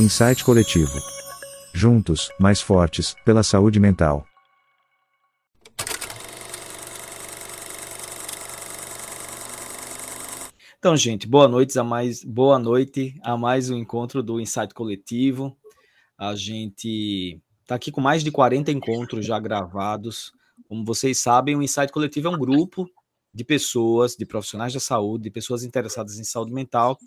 Insight Coletivo. Juntos, mais fortes, pela saúde mental. Então, gente, boa noite a mais, boa noite a mais um encontro do Insight Coletivo. A gente está aqui com mais de 40 encontros já gravados. Como vocês sabem, o Insight Coletivo é um grupo de pessoas, de profissionais da saúde, de pessoas interessadas em saúde mental.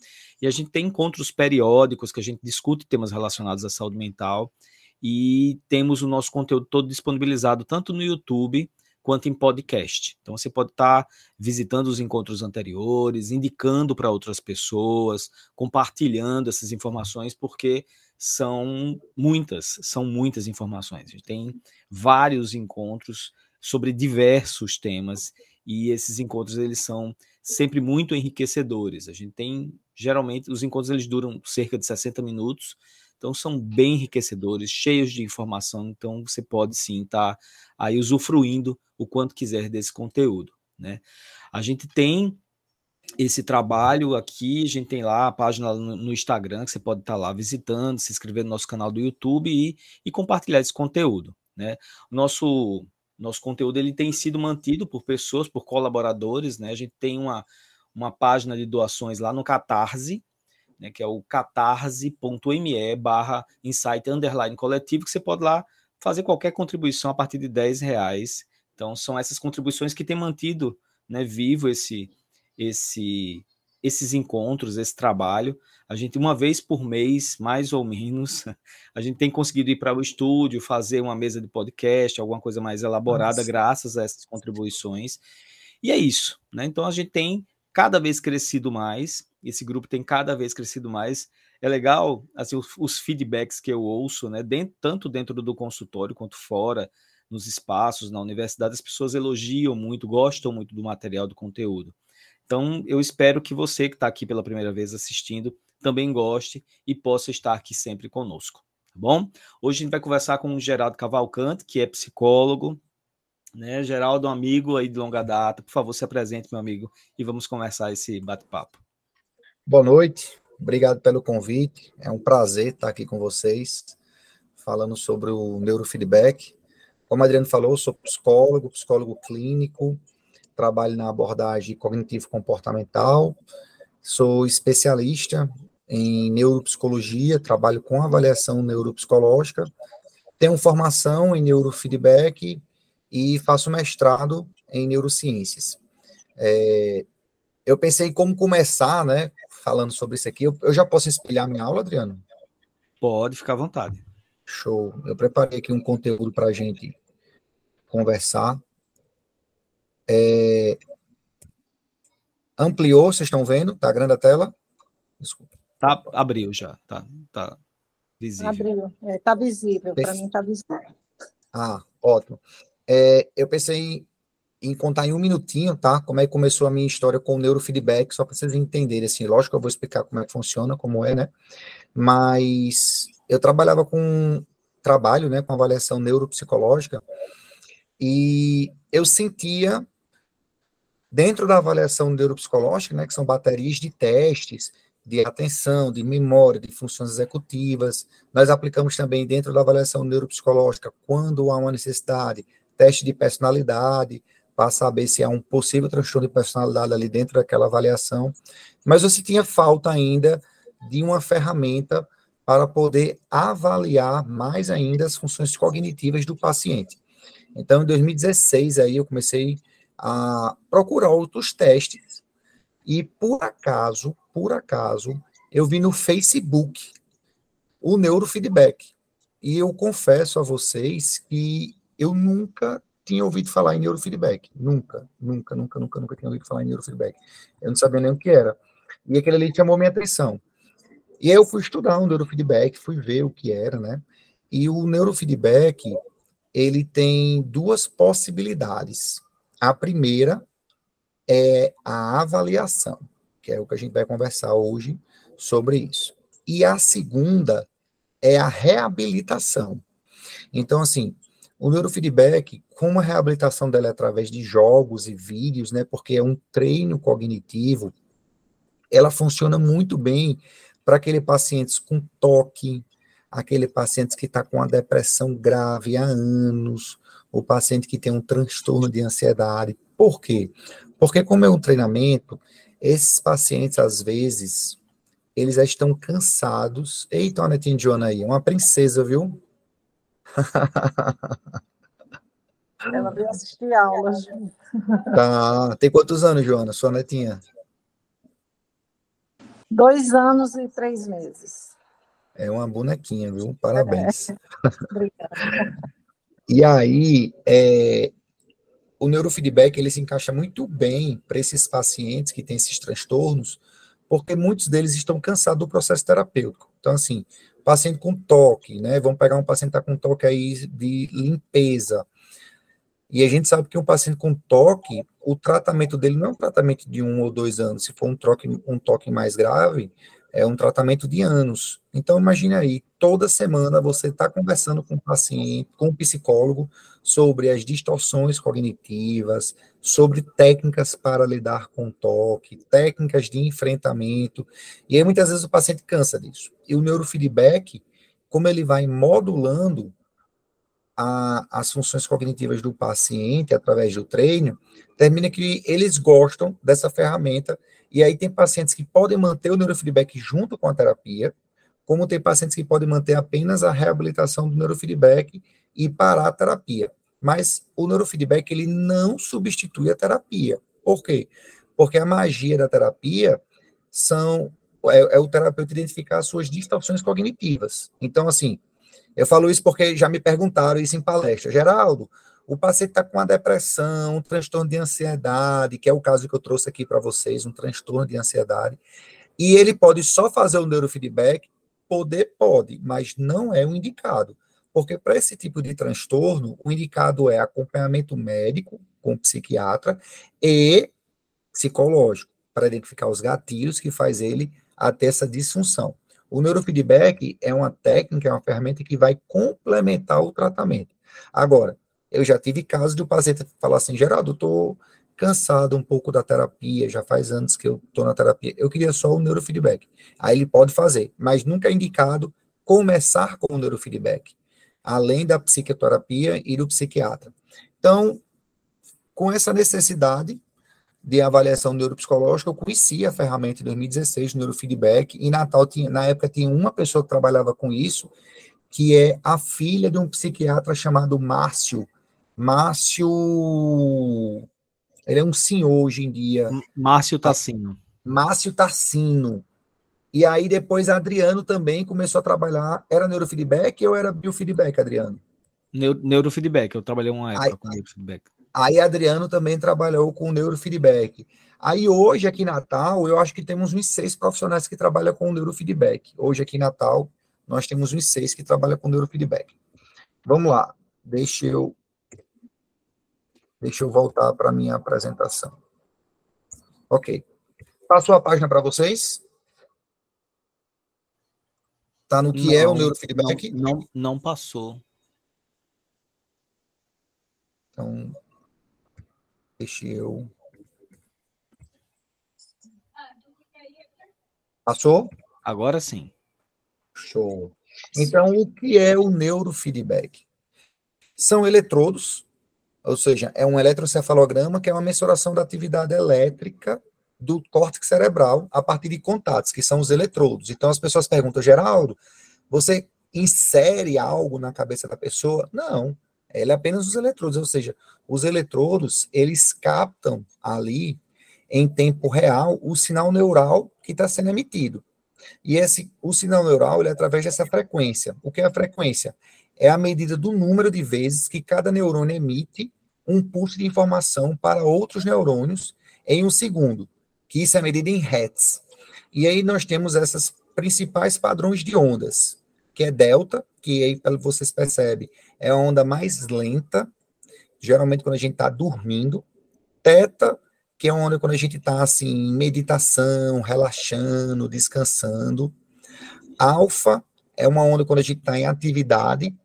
E a gente tem encontros periódicos que a gente discute temas relacionados à saúde mental. E temos o nosso conteúdo todo disponibilizado tanto no YouTube quanto em podcast. Então você pode estar visitando os encontros anteriores, indicando para outras pessoas, compartilhando essas informações, porque são muitas, são muitas informações. A gente tem vários encontros sobre diversos temas e esses encontros eles são sempre muito enriquecedores. A gente tem geralmente os encontros eles duram cerca de 60 minutos, então são bem enriquecedores, cheios de informação, então você pode sim estar tá aí usufruindo o quanto quiser desse conteúdo, né? A gente tem esse trabalho aqui, a gente tem lá a página no, Instagram, que você pode estar tá lá visitando, se inscrever no nosso canal do YouTube e, e compartilhar esse conteúdo, né? Nosso nosso conteúdo ele tem sido mantido por pessoas, por colaboradores, né? A gente tem uma, uma página de doações lá no Catarse, né, que é o catarse.me barra insight underline coletivo, que você pode lá fazer qualquer contribuição a partir de 10 reais. Então, são essas contribuições que têm mantido né, vivo esse, esse, esses encontros, esse trabalho. A gente, uma vez por mês, mais ou menos, a gente tem conseguido ir para o estúdio, fazer uma mesa de podcast, alguma coisa mais elaborada, Nossa. graças a essas contribuições. E é isso, né? Então a gente tem cada vez crescido mais, esse grupo tem cada vez crescido mais. É legal, assim, os, os feedbacks que eu ouço, né? Dentro, tanto dentro do consultório quanto fora, nos espaços, na universidade, as pessoas elogiam muito, gostam muito do material, do conteúdo. Então, eu espero que você que está aqui pela primeira vez assistindo também goste e possa estar aqui sempre conosco, tá bom? Hoje a gente vai conversar com o Geraldo Cavalcante, que é psicólogo, né? Geraldo, um amigo aí de longa data, por favor, se apresente, meu amigo, e vamos começar esse bate-papo. Boa noite, obrigado pelo convite, é um prazer estar aqui com vocês, falando sobre o neurofeedback. Como o Adriano falou, sou psicólogo, psicólogo clínico, trabalho na abordagem cognitivo-comportamental, sou especialista em neuropsicologia, trabalho com avaliação neuropsicológica, tenho formação em neurofeedback e faço mestrado em neurociências. É, eu pensei como começar, né, falando sobre isso aqui. Eu, eu já posso espelhar minha aula, Adriano? Pode, ficar à vontade. Show. Eu preparei aqui um conteúdo para a gente conversar. É... Ampliou, vocês estão vendo? Tá grande a tela? Desculpa. Tá, abriu já, tá, tá visível. Abriu, é, tá visível, para mim tá visível. Ah, ótimo. É, eu pensei em contar em um minutinho, tá? Como é que começou a minha história com o neurofeedback, só para vocês entenderem, assim, lógico que eu vou explicar como é que funciona, como é, né? Mas eu trabalhava com trabalho, né, com avaliação neuropsicológica, e eu sentia Dentro da avaliação neuropsicológica, né, que são baterias de testes, de atenção, de memória, de funções executivas, nós aplicamos também dentro da avaliação neuropsicológica, quando há uma necessidade, teste de personalidade, para saber se há um possível transtorno de personalidade ali dentro daquela avaliação. Mas você tinha falta ainda de uma ferramenta para poder avaliar mais ainda as funções cognitivas do paciente. Então, em 2016, aí eu comecei a procurar outros testes. E por acaso, por acaso, eu vi no Facebook o neurofeedback. E eu confesso a vocês que eu nunca tinha ouvido falar em neurofeedback. Nunca, nunca, nunca, nunca, nunca tinha ouvido falar em neurofeedback. Eu não sabia nem o que era. E aquele ali chamou minha atenção. E aí eu fui estudar o neurofeedback, fui ver o que era, né? E o neurofeedback, ele tem duas possibilidades. A primeira é a avaliação, que é o que a gente vai conversar hoje sobre isso. E a segunda é a reabilitação. Então, assim, o neurofeedback, como a reabilitação dela é através de jogos e vídeos, né, porque é um treino cognitivo, ela funciona muito bem para aquele pacientes com toque, aquele paciente que está com uma depressão grave há anos, o paciente que tem um transtorno de ansiedade. Por quê? Porque como é um treinamento, esses pacientes, às vezes, eles já estão cansados. Eita, a netinha Joana aí, uma princesa, viu? Ela veio assistir aulas. Tá. Tem quantos anos, Joana, sua netinha? Dois anos e três meses. É uma bonequinha, viu? Parabéns. É. Obrigada. e aí, é, o neurofeedback ele se encaixa muito bem para esses pacientes que têm esses transtornos, porque muitos deles estão cansados do processo terapêutico. Então, assim, paciente com toque, né? Vamos pegar um paciente que está com toque aí de limpeza. E a gente sabe que um paciente com toque, o tratamento dele não é um tratamento de um ou dois anos. Se for um, troque, um toque mais grave, é um tratamento de anos. Então, imagine aí, toda semana você está conversando com o paciente, com o psicólogo, sobre as distorções cognitivas, sobre técnicas para lidar com toque, técnicas de enfrentamento. E aí, muitas vezes, o paciente cansa disso. E o neurofeedback, como ele vai modulando a, as funções cognitivas do paciente através do treino, termina que eles gostam dessa ferramenta e aí tem pacientes que podem manter o neurofeedback junto com a terapia, como tem pacientes que podem manter apenas a reabilitação do neurofeedback e parar a terapia. Mas o neurofeedback ele não substitui a terapia. Por quê? Porque a magia da terapia são é, é o terapeuta identificar as suas distorções cognitivas. Então, assim, eu falo isso porque já me perguntaram isso em palestra. Geraldo, o paciente está com uma depressão, um transtorno de ansiedade, que é o caso que eu trouxe aqui para vocês, um transtorno de ansiedade, e ele pode só fazer o neurofeedback? Poder pode, mas não é o indicado. Porque para esse tipo de transtorno, o indicado é acompanhamento médico com psiquiatra e psicológico, para identificar os gatilhos que faz ele até essa disfunção. O neurofeedback é uma técnica, é uma ferramenta que vai complementar o tratamento. Agora, eu já tive casos do paciente falar assim, Geraldo, eu estou cansado um pouco da terapia, já faz anos que eu estou na terapia, eu queria só o neurofeedback. Aí ele pode fazer, mas nunca é indicado começar com o neurofeedback, além da psicoterapia e do psiquiatra. Então, com essa necessidade de avaliação neuropsicológica, eu conheci a ferramenta em 2016, neurofeedback, e Natal tinha, na época tinha uma pessoa que trabalhava com isso, que é a filha de um psiquiatra chamado Márcio Márcio. Ele é um senhor hoje em dia. Márcio Tassino. Márcio Tassino. E aí depois Adriano também começou a trabalhar. Era neurofeedback ou era biofeedback, Adriano? neurofeedback. Eu trabalhei uma época aí, com neurofeedback. Aí Adriano também trabalhou com neurofeedback. Aí hoje aqui em Natal, eu acho que temos uns seis profissionais que trabalham com neurofeedback. Hoje aqui em Natal, nós temos uns seis que trabalham com neurofeedback. Vamos lá. Deixa eu Deixa eu voltar para a minha apresentação. Ok. Passou a página para vocês? Está no que não, é o neurofeedback? Não, não, não passou. Então, deixa eu. Passou? Agora sim. Show. Então, o que é o neurofeedback? São eletrodos ou seja, é um eletrocefalograma que é uma mensuração da atividade elétrica do córtex cerebral a partir de contatos, que são os eletrodos. Então as pessoas perguntam, Geraldo, você insere algo na cabeça da pessoa? Não, ele é apenas os eletrodos, ou seja, os eletrodos, eles captam ali em tempo real o sinal neural que está sendo emitido. E esse, o sinal neural ele é através dessa frequência. O que é a frequência? é a medida do número de vezes que cada neurônio emite um pulso de informação para outros neurônios em um segundo, que isso é medido em hertz. E aí nós temos essas principais padrões de ondas, que é delta, que aí vocês percebem, é a onda mais lenta, geralmente quando a gente está dormindo, teta, que é uma onda quando a gente está assim, em meditação, relaxando, descansando, alfa é uma onda quando a gente está em atividade,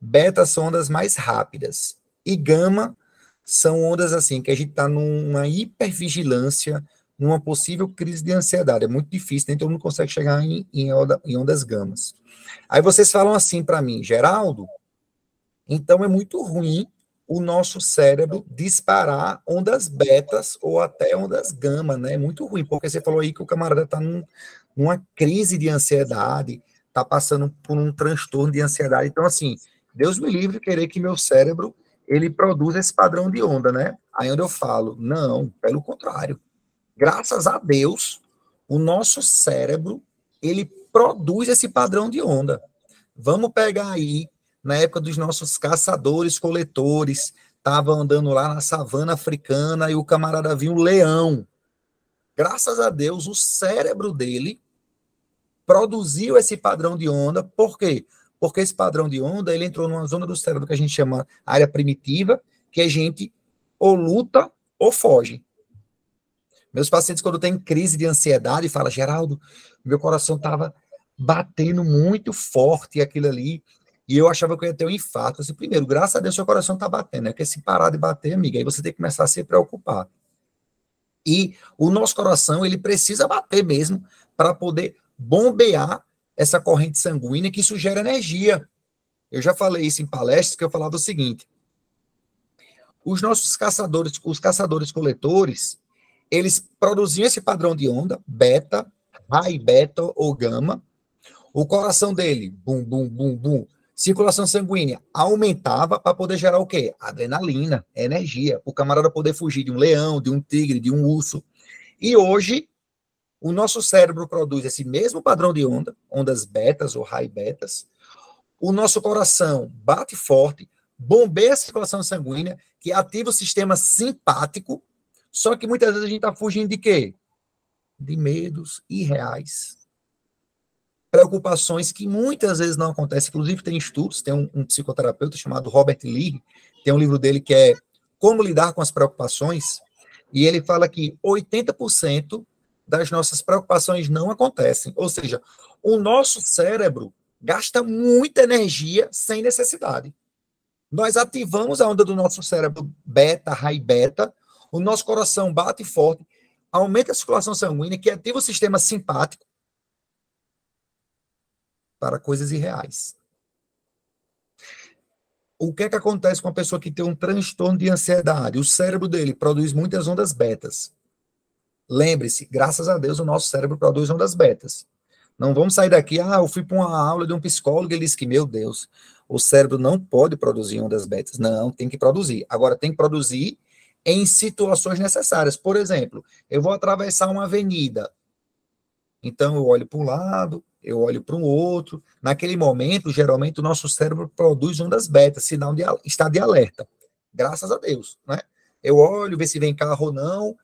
Beta são ondas mais rápidas. E gama são ondas assim, que a gente está numa hipervigilância, numa possível crise de ansiedade. É muito difícil, nem todo mundo consegue chegar em, em, onda, em ondas gamas. Aí vocês falam assim para mim, Geraldo, então é muito ruim o nosso cérebro disparar ondas betas ou até ondas gama, né? É muito ruim, porque você falou aí que o camarada está num, numa crise de ansiedade, está passando por um transtorno de ansiedade. Então, assim, Deus me livre querer que meu cérebro ele produza esse padrão de onda, né? Aí onde eu falo, não, pelo contrário. Graças a Deus, o nosso cérebro ele produz esse padrão de onda. Vamos pegar aí na época dos nossos caçadores, coletores, estava andando lá na savana africana e o camarada viu um leão. Graças a Deus, o cérebro dele produziu esse padrão de onda. Por quê? Porque esse padrão de onda ele entrou numa zona do cérebro que a gente chama área primitiva, que a gente ou luta ou foge. Meus pacientes, quando têm crise de ansiedade, falam, Geraldo, meu coração estava batendo muito forte aquilo ali. E eu achava que eu ia ter um infarto. Assim, primeiro, graças a Deus, seu coração está batendo, né? Porque se parar de bater, amiga, aí você tem que começar a se preocupar. E o nosso coração, ele precisa bater mesmo para poder bombear essa corrente sanguínea que isso gera energia. Eu já falei isso em palestras que eu falava o seguinte: os nossos caçadores, os caçadores coletores, eles produziam esse padrão de onda, beta, high beta ou gama. O coração dele, bum, bum, bum, bum, circulação sanguínea aumentava para poder gerar o quê? Adrenalina, energia, o camarada poder fugir de um leão, de um tigre, de um urso. E hoje, o nosso cérebro produz esse mesmo padrão de onda, ondas betas ou high betas. O nosso coração bate forte, bombeia a circulação sanguínea, que ativa o sistema simpático, só que muitas vezes a gente está fugindo de quê? De medos irreais preocupações que muitas vezes não acontecem. Inclusive, tem estudos, tem um, um, psicoterapeuta chamado Robert Lee, tem um livro dele que é Como Lidar com as Preocupações, e ele fala que 80% das nossas preocupações não acontecem. Ou seja, o nosso cérebro gasta muita energia sem necessidade. Nós ativamos a onda do nosso cérebro beta, high beta, o nosso coração bate forte, aumenta a circulação sanguínea, que ativa o sistema simpático, para coisas irreais. O que é que acontece com a pessoa que tem um transtorno de ansiedade? O cérebro dele produz muitas ondas betas. Lembre-se, graças a Deus, o nosso cérebro produz ondas betas. Não vamos sair daqui, ah, eu fui para uma aula de um psicólogo e ele disse que, meu Deus, o cérebro não pode produzir ondas betas. Não, tem que produzir. Agora, tem que produzir em situações necessárias. Por exemplo, eu vou atravessar uma avenida. Então, eu olho para um lado, eu olho para um outro. Naquele momento, geralmente, o nosso cérebro produz ondas beta, sinal de estado de alerta. Graças a Deus, né? Eu olho, ver se vem carro ou não,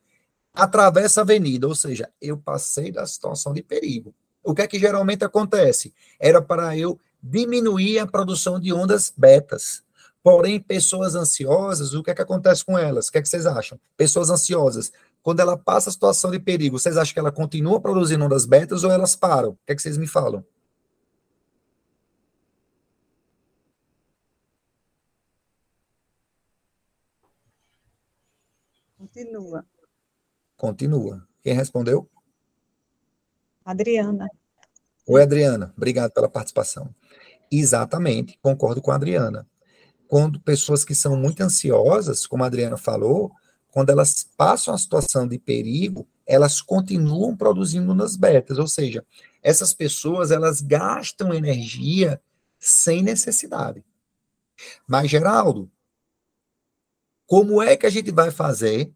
atravessa a avenida, ou seja, eu passei da situação de perigo. O que é que geralmente acontece? Era para eu diminuir a produção de ondas betas. Porém, pessoas ansiosas, o que é que acontece com elas? O que é que vocês acham? Pessoas ansiosas quando ela passa a situação de perigo, vocês acham que ela continua produzindo ondas betas ou elas param? O que, é que vocês me falam? Continua. Continua. Quem respondeu? Adriana. Oi, Adriana. Obrigado pela participação. Exatamente, concordo com a Adriana. Quando pessoas que são muito ansiosas, como a Adriana falou, quando elas passam a situação de perigo, elas continuam produzindo nas betas, ou seja, essas pessoas elas gastam energia sem necessidade. Mas Geraldo, como é que a gente vai fazer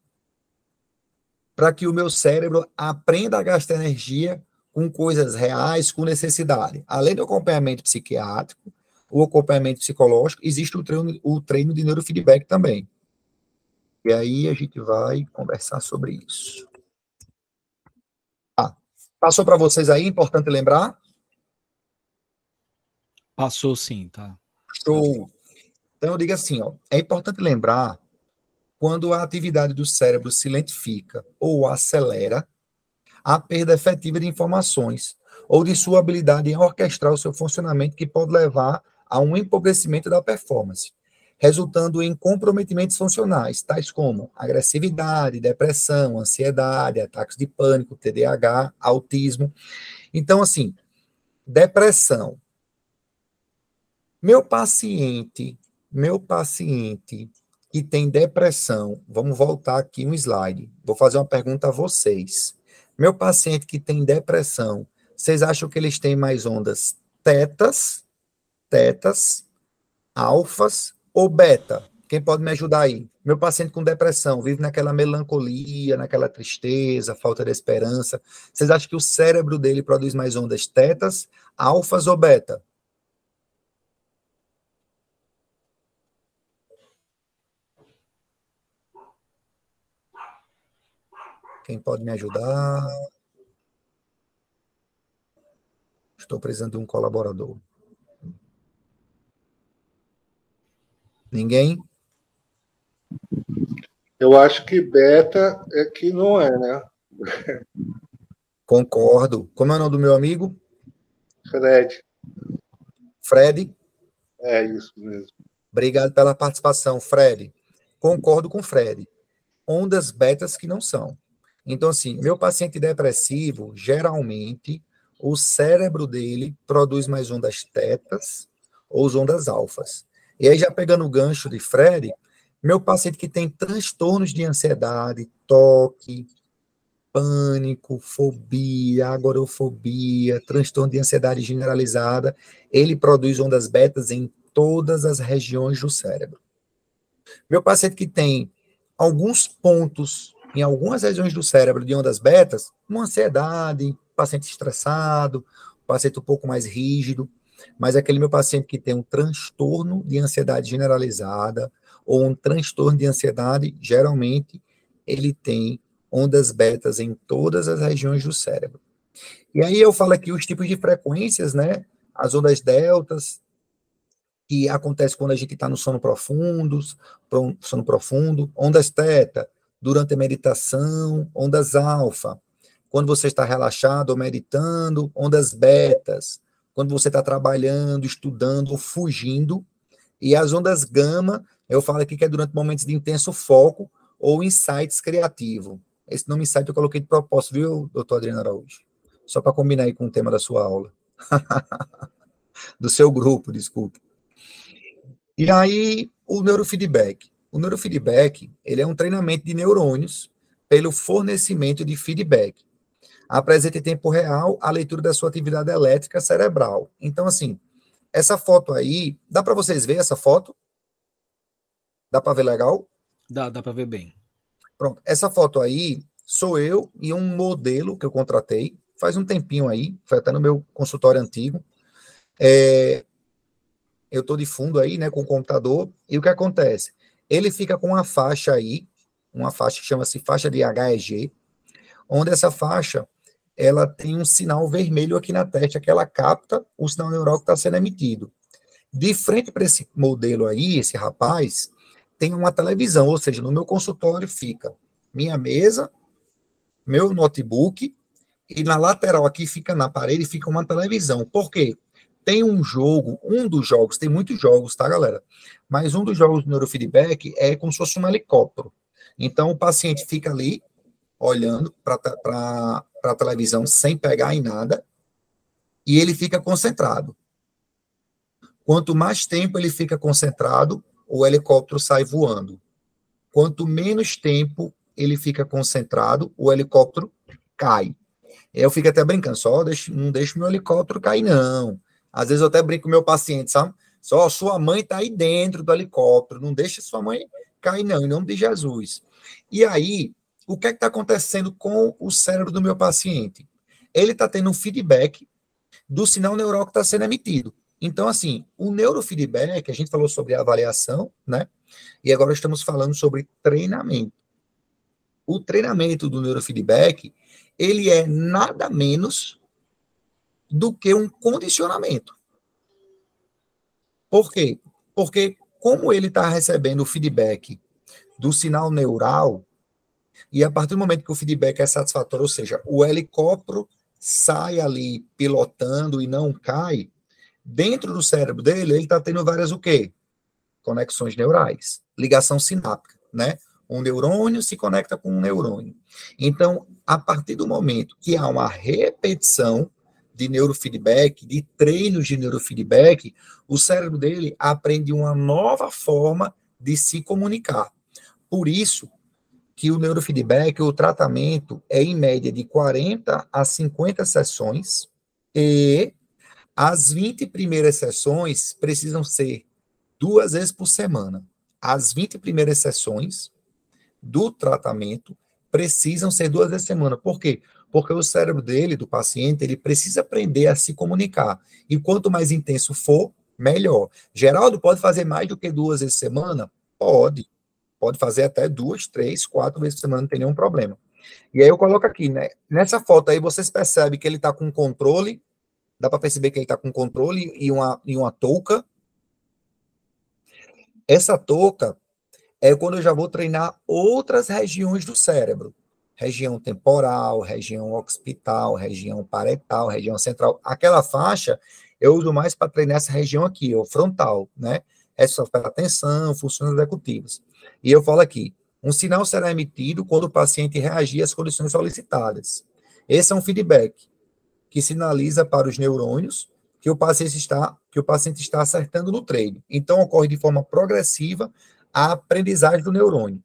para que o meu cérebro aprenda a gastar energia com coisas reais, com necessidade? Além do acompanhamento psiquiátrico, o acompanhamento psicológico, existe o treino, o treino de neurofeedback também. E aí a gente vai conversar sobre isso. Ah, passou para vocês aí, importante lembrar? Passou sim, tá. Show. Então eu digo assim, ó, é importante lembrar quando a atividade do cérebro se lentifica ou acelera, a perda efetiva de informações ou de sua habilidade em orquestrar o seu funcionamento que pode levar a um empobrecimento da performance. Resultando em comprometimentos funcionais, tais como agressividade, depressão, ansiedade, ataques de pânico, TDAH, autismo. Então, assim, depressão. Meu paciente, meu paciente que tem depressão, vamos voltar aqui um slide. Vou fazer uma pergunta a vocês. Meu paciente que tem depressão, vocês acham que eles têm mais ondas tetas, tetas, alfas ou beta? Quem pode me ajudar aí? Meu paciente com depressão vive naquela melancolia, naquela tristeza, falta de esperança. Vocês acham que o cérebro dele produz mais ondas tetas, alfas ou beta? Quem pode me ajudar? Estou precisando de um colaborador. Ninguém? Eu acho que beta é que não é, né? Concordo. Como é o nome do meu amigo? Fred. Fred? É isso mesmo. Obrigado pela participação, Fred. Concordo com Fred. Ondas betas que não são. Então, assim, meu paciente depressivo, geralmente, o cérebro dele produz mais ondas tetas ou ondas alfas. E aí, já pegando o gancho de Fred, meu paciente que tem transtornos de ansiedade, toque, pânico, fobia, agorofobia, transtorno de ansiedade generalizada, ele produz ondas betas em todas as regiões do cérebro. Meu paciente que tem alguns pontos em algumas regiões do cérebro de ondas betas, uma ansiedade, paciente estressado, paciente um pouco mais rígido, mas aquele meu paciente que tem um transtorno de ansiedade generalizada ou um transtorno de ansiedade, geralmente ele tem ondas betas em todas as regiões do cérebro. E aí eu falo aqui os tipos de frequências, né? As ondas deltas, que acontece quando a gente está no sono profundo, sono profundo, ondas teta, durante a meditação, ondas alfa. Quando você está relaxado ou meditando, ondas betas. Quando você está trabalhando, estudando ou fugindo. E as ondas gama, eu falo aqui que é durante momentos de intenso foco ou insights criativo. Esse nome insight eu coloquei de propósito, viu, doutor Adriano Araújo? Só para combinar aí com o tema da sua aula. Do seu grupo, desculpe. E aí, o neurofeedback. O neurofeedback, ele é um treinamento de neurônios pelo fornecimento de feedback. Apresenta em tempo real a leitura da sua atividade elétrica cerebral. Então, assim, essa foto aí, dá para vocês ver essa foto? Dá para ver legal? Dá, dá para ver bem. Pronto, essa foto aí sou eu e um modelo que eu contratei faz um tempinho aí, foi até no meu consultório antigo. É, eu estou de fundo aí, né, com o computador, e o que acontece? ele fica com uma faixa aí, uma faixa que chama-se faixa de HEG, onde essa faixa ela tem um sinal vermelho aqui na testa que ela capta o sinal neural que está sendo emitido. De frente para esse modelo aí, esse rapaz, tem uma televisão, ou seja, no meu consultório fica minha mesa, meu notebook, e na lateral aqui fica na parede fica uma televisão. Por quê? tem um jogo, um dos jogos, tem muitos jogos, tá, galera? Mas um dos jogos do neurofeedback é como se fosse um helicóptero. Então, o paciente fica ali, olhando para a televisão, sem pegar em nada, e ele fica concentrado. Quanto mais tempo ele fica concentrado, o helicóptero sai voando. Quanto menos tempo ele fica concentrado, o helicóptero cai. Eu fico até brincando, só não deixa meu helicóptero cair, não. Às vezes eu até brinco com meu paciente, sabe? Só sua mãe está aí dentro do helicóptero, não deixa sua mãe cair, não, em nome de Jesus. E aí, o que é está acontecendo com o cérebro do meu paciente? Ele está tendo um feedback do sinal neural que está sendo emitido. Então, assim, o neurofeedback, a gente falou sobre avaliação, né? E agora estamos falando sobre treinamento. O treinamento do neurofeedback, ele é nada menos do que um condicionamento. Por quê? Porque como ele está recebendo o feedback do sinal neural, e a partir do momento que o feedback é satisfatório, ou seja, o helicóptero sai ali pilotando e não cai, dentro do cérebro dele, ele está tendo várias o quê? conexões neurais, ligação sináptica, né? Um neurônio se conecta com um neurônio. Então, a partir do momento que há uma repetição de neurofeedback, de treinos de neurofeedback, o cérebro dele aprende uma nova forma de se comunicar. Por isso que o neurofeedback, o tratamento é em média de 40 a 50 sessões e as 20 primeiras sessões precisam ser duas vezes por semana. As 20 primeiras sessões do tratamento precisam ser duas vezes por semana. Por quê? Porque o cérebro dele, do paciente, ele precisa aprender a se comunicar. E quanto mais intenso for, melhor. Geraldo, pode fazer mais do que duas vezes por semana? Pode. Pode fazer até duas, três, quatro vezes por semana, não tem nenhum problema. E aí eu coloco aqui, né? Nessa foto aí, vocês percebem que ele está com controle, dá para perceber que ele está com controle e uma, e uma touca. Essa touca é quando eu já vou treinar outras regiões do cérebro. Região temporal, região occipital, região paretal, região central. Aquela faixa eu uso mais para treinar essa região aqui, o frontal, né? É só para atenção, funções executivas. E eu falo aqui, um sinal será emitido quando o paciente reagir às condições solicitadas. Esse é um feedback que sinaliza para os neurônios que o paciente está que o paciente está acertando no treino. Então ocorre de forma progressiva a aprendizagem do neurônio.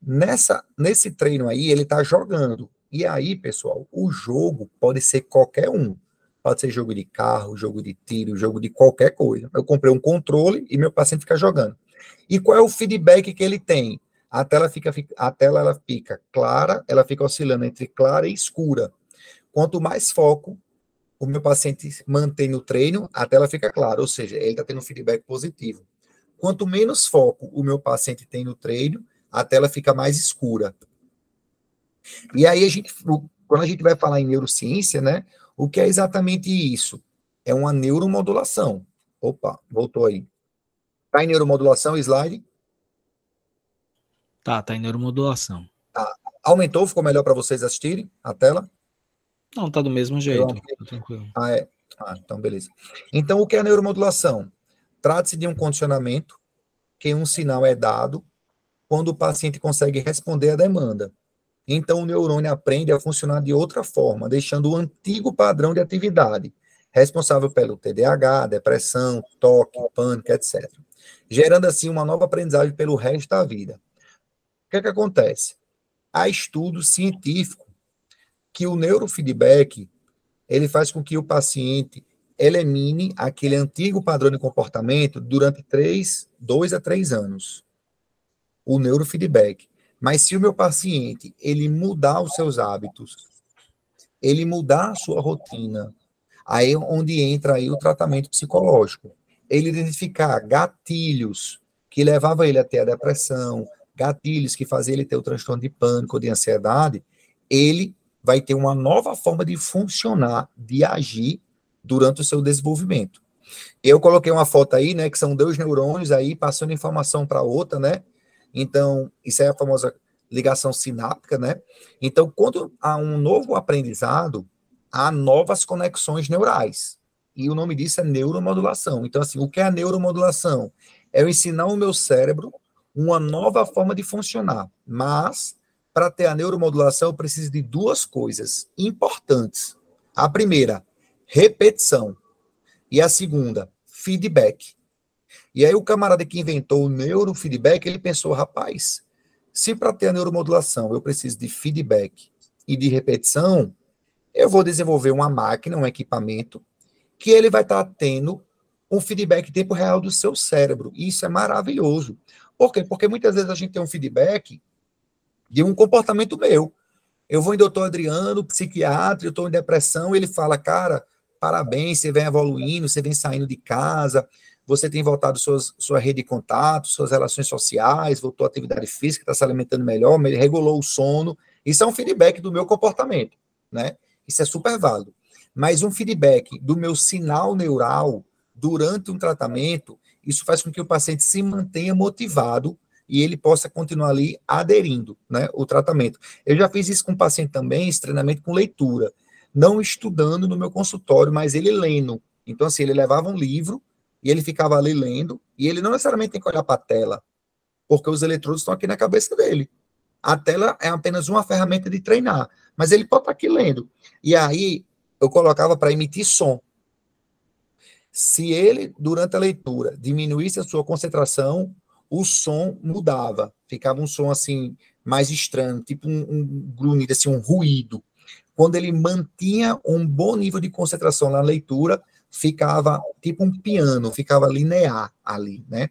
Nessa, nesse treino aí, ele está jogando. E aí, pessoal, o jogo pode ser qualquer um. Pode ser jogo de carro, jogo de tiro, jogo de qualquer coisa. Eu comprei um controle e meu paciente fica jogando. E qual é o feedback que ele tem? A tela fica, a tela ela fica clara, ela fica oscilando entre clara e escura. Quanto mais foco o meu paciente mantém no treino, a tela fica clara, ou seja, ele está tendo um feedback positivo. Quanto menos foco o meu paciente tem no treino, a tela fica mais escura. E aí a gente, quando a gente vai falar em neurociência, né, o que é exatamente isso? É uma neuromodulação. Opa, voltou aí. Tá em neuromodulação, slide? Tá, tá em neuromodulação. Tá. Aumentou, ficou melhor para vocês assistirem a tela? Não, tá do mesmo jeito. Tá tranquilo. Ah, é. Ah, então beleza. Então, o que é neuromodulação? Trata-se de um condicionamento que um sinal é dado quando o paciente consegue responder à demanda. Então, o neurônio aprende a funcionar de outra forma, deixando o antigo padrão de atividade, responsável pelo TDAH, depressão, toque, pânico, etc. Gerando, assim, uma nova aprendizagem pelo resto da vida. O que, é que acontece? Há estudo científico que o neurofeedback ele faz com que o paciente elimine aquele antigo padrão de comportamento durante três, dois a três anos. O neurofeedback. Mas se o meu paciente ele mudar os seus hábitos, ele mudar a sua rotina, aí é onde entra aí o tratamento psicológico. Ele identificar gatilhos que levavam ele até a depressão, gatilhos que faziam ele ter o transtorno de pânico, de ansiedade, ele vai ter uma nova forma de funcionar, de agir durante o seu desenvolvimento. Eu coloquei uma foto aí, né, que são dois neurônios aí passando informação para outra, né? Então, isso é a famosa ligação sináptica, né? Então, quando há um novo aprendizado, há novas conexões neurais. E o nome disso é neuromodulação. Então, assim, o que é a neuromodulação? É eu ensinar o meu cérebro uma nova forma de funcionar. Mas, para ter a neuromodulação, eu preciso de duas coisas importantes. A primeira, repetição. E a segunda, feedback. E aí o camarada que inventou o neurofeedback, ele pensou, rapaz, se para ter a neuromodulação eu preciso de feedback e de repetição, eu vou desenvolver uma máquina, um equipamento, que ele vai estar tendo um feedback em tempo real do seu cérebro. E isso é maravilhoso. Por quê? Porque muitas vezes a gente tem um feedback de um comportamento meu. Eu vou em doutor Adriano, psiquiatra, eu estou em depressão, ele fala, cara, parabéns, você vem evoluindo, você vem saindo de casa, você tem voltado suas, sua rede de contato, suas relações sociais, voltou à atividade física, está se alimentando melhor, regulou o sono. Isso é um feedback do meu comportamento, né? Isso é super válido. Mas um feedback do meu sinal neural durante um tratamento, isso faz com que o paciente se mantenha motivado e ele possa continuar ali aderindo, né, o tratamento. Eu já fiz isso com o paciente também, esse treinamento com leitura não estudando no meu consultório, mas ele lendo. Então, assim, ele levava um livro e ele ficava ali lendo, e ele não necessariamente tem que olhar para a tela, porque os eletrodos estão aqui na cabeça dele. A tela é apenas uma ferramenta de treinar, mas ele pode estar aqui lendo. E aí eu colocava para emitir som. Se ele, durante a leitura, diminuísse a sua concentração, o som mudava. Ficava um som assim, mais estranho, tipo um, um grunhido, assim, um ruído. Quando ele mantinha um bom nível de concentração na leitura, ficava tipo um piano, ficava linear ali, né?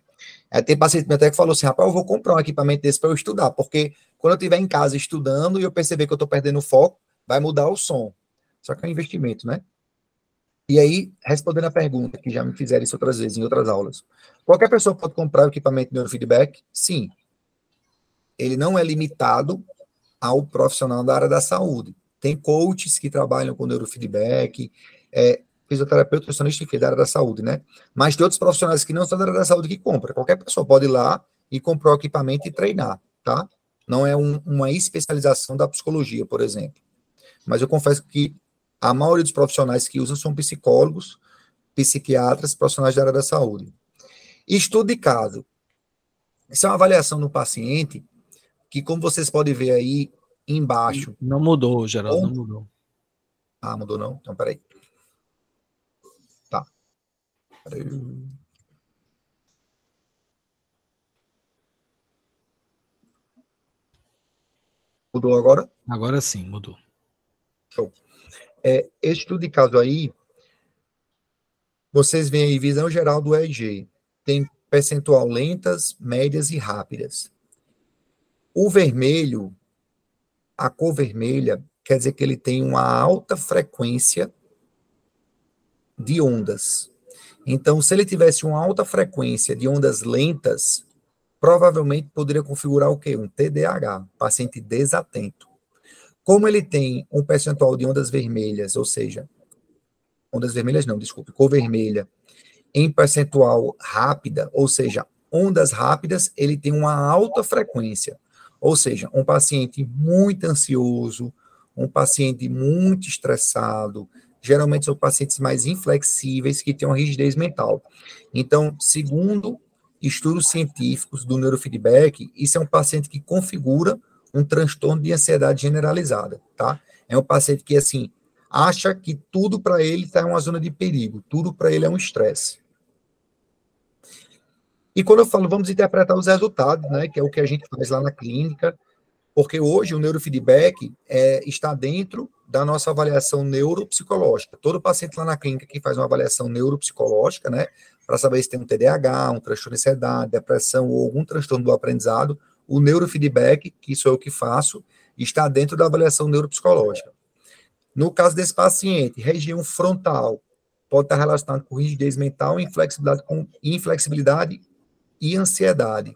Aí tem paciente até que falou assim, rapaz, eu vou comprar um equipamento desse para eu estudar, porque quando eu estiver em casa estudando e eu perceber que eu estou perdendo foco, vai mudar o som. Só que é um investimento, né? E aí, respondendo a pergunta, que já me fizeram isso outras vezes, em outras aulas. Qualquer pessoa pode comprar o equipamento de neurofeedback? Sim. Ele não é limitado ao profissional da área da saúde. Tem coaches que trabalham com neurofeedback, é, fisioterapeuta, nutricionista, enfim, da área da saúde, né? Mas tem outros profissionais que não são da área da saúde que compram. Qualquer pessoa pode ir lá e comprar o equipamento e treinar, tá? Não é um, uma especialização da psicologia, por exemplo. Mas eu confesso que a maioria dos profissionais que usam são psicólogos, psiquiatras, profissionais da área da saúde. Estudo de caso. Isso é uma avaliação no paciente que, como vocês podem ver aí embaixo. Não mudou, Geraldo, não mudou. Ah, mudou não? Então, peraí. Mudou agora? Agora sim, mudou. Show. É, esse estudo de caso aí, vocês veem aí visão geral do EEG. Tem percentual lentas, médias e rápidas. O vermelho, a cor vermelha, quer dizer que ele tem uma alta frequência de ondas. Então, se ele tivesse uma alta frequência de ondas lentas, provavelmente poderia configurar o quê? Um TDAH, paciente desatento. Como ele tem um percentual de ondas vermelhas, ou seja, ondas vermelhas não, desculpe, cor vermelha, em percentual rápida, ou seja, ondas rápidas, ele tem uma alta frequência. Ou seja, um paciente muito ansioso, um paciente muito estressado, geralmente são pacientes mais inflexíveis que têm uma rigidez mental. Então, segundo estudos científicos do neurofeedback, isso é um paciente que configura um transtorno de ansiedade generalizada, tá? É um paciente que, assim, acha que tudo para ele está em uma zona de perigo, tudo para ele é um estresse. E quando eu falo, vamos interpretar os resultados, né, que é o que a gente faz lá na clínica, porque hoje o neurofeedback é, está dentro da nossa avaliação neuropsicológica. Todo paciente lá na clínica que faz uma avaliação neuropsicológica, né, para saber se tem um TDAH, um transtorno de ansiedade, depressão ou algum transtorno do aprendizado, o neurofeedback, que sou eu que faço, está dentro da avaliação neuropsicológica. No caso desse paciente, região frontal pode estar relacionado com rigidez mental, inflexibilidade, com inflexibilidade e ansiedade.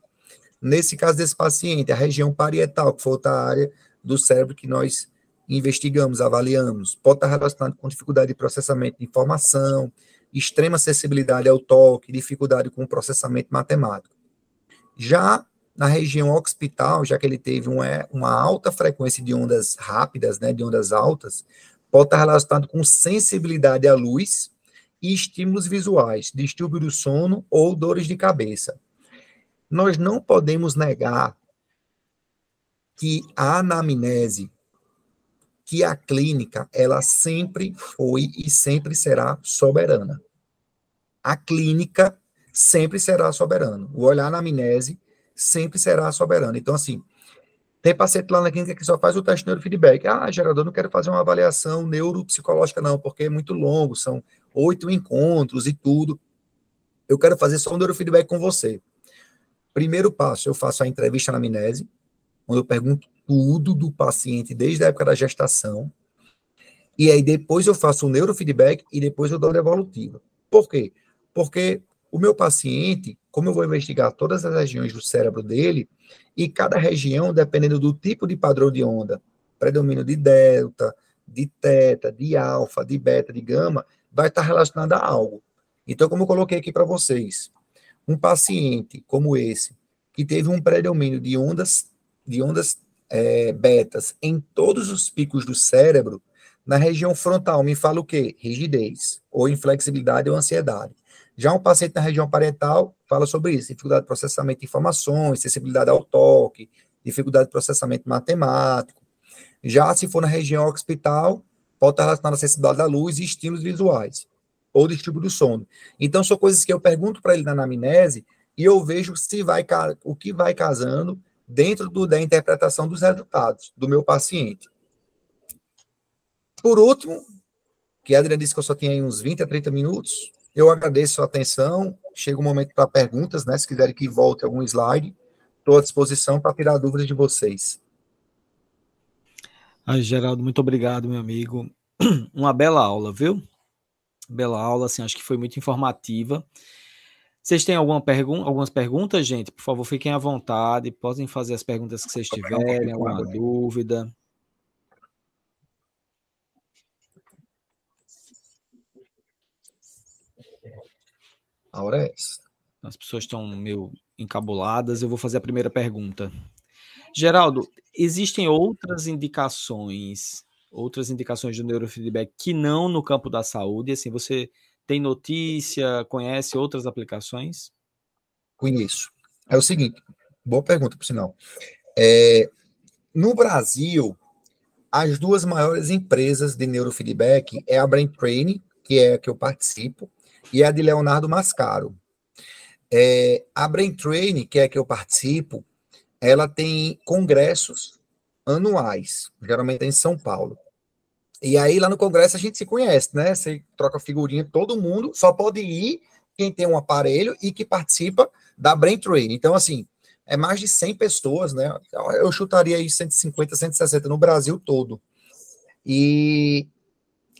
Nesse caso desse paciente, a região parietal, que foi outra área do cérebro que nós investigamos, avaliamos, pode estar relacionado com dificuldade de processamento de informação, extrema acessibilidade ao toque, dificuldade com processamento matemático. Já na região occipital, já que ele teve uma, uma alta frequência de ondas rápidas, né, de ondas altas, pode estar relacionado com sensibilidade à luz e estímulos visuais, distúrbio do sono ou dores de cabeça nós não podemos negar que a anamnese, que a clínica, ela sempre foi e sempre será soberana. A clínica sempre será soberana. O olhar na anamnese sempre será soberano. Então, assim, tem paciente lá na clínica que só faz o teste neurofeedback. Ah, gerador, não quero fazer uma avaliação neuropsicológica, não, porque é muito longo, são oito encontros e tudo. Eu quero fazer só um neurofeedback com você. Primeiro passo, eu faço a entrevista na amnese, onde eu pergunto tudo do paciente desde a época da gestação. E aí depois eu faço o neurofeedback e depois eu dou a devolutiva. Por quê? Porque o meu paciente, como eu vou investigar todas as regiões do cérebro dele, e cada região, dependendo do tipo de padrão de onda, predomínio de delta, de teta, de alfa, de beta, de gama, vai estar relacionada a algo. Então, como eu coloquei aqui para vocês, um paciente como esse, que teve um predomínio de ondas, de ondas é, betas em todos os picos do cérebro, na região frontal, me fala o quê? Rigidez, ou inflexibilidade ou ansiedade. Já um paciente na região parietal fala sobre isso, dificuldade de processamento de informações, sensibilidade ao toque, dificuldade de processamento matemático. Já se for na região occipital, pode estar relacionado à sensibilidade à luz e estímulos visuais, ou distúrbio do sono. Então, são coisas que eu pergunto para ele na anamnese e eu vejo se vai o que vai casando dentro do, da interpretação dos resultados do meu paciente. Por último, que a Adriana disse que eu só tinha uns 20 a 30 minutos, eu agradeço a atenção. Chega o um momento para perguntas, né? Se quiserem que volte algum slide, estou à disposição para tirar dúvidas de vocês. Ai, Geraldo, muito obrigado, meu amigo. Uma bela aula, viu? Bela aula, assim, acho que foi muito informativa. Vocês têm alguma pergun algumas perguntas, gente? Por favor, fiquem à vontade, podem fazer as perguntas que vocês tiverem, alguma dúvida. A hora é essa. As pessoas estão meio encabuladas. Eu vou fazer a primeira pergunta. Geraldo, existem outras indicações, outras indicações do neurofeedback que não no campo da saúde? Assim, você tem notícia, conhece outras aplicações? Conheço. É o seguinte, boa pergunta, por sinal. É, no Brasil, as duas maiores empresas de neurofeedback é a Brain Training, que é a que eu participo, e a de Leonardo Mascaro. É, a Brain Training, que é a que eu participo, ela tem congressos anuais, geralmente é em São Paulo. E aí lá no congresso a gente se conhece, né? Você troca figurinha, todo mundo só pode ir quem tem um aparelho e que participa da Brain Training. Então, assim, é mais de 100 pessoas, né? Eu chutaria aí 150, 160 no Brasil todo. E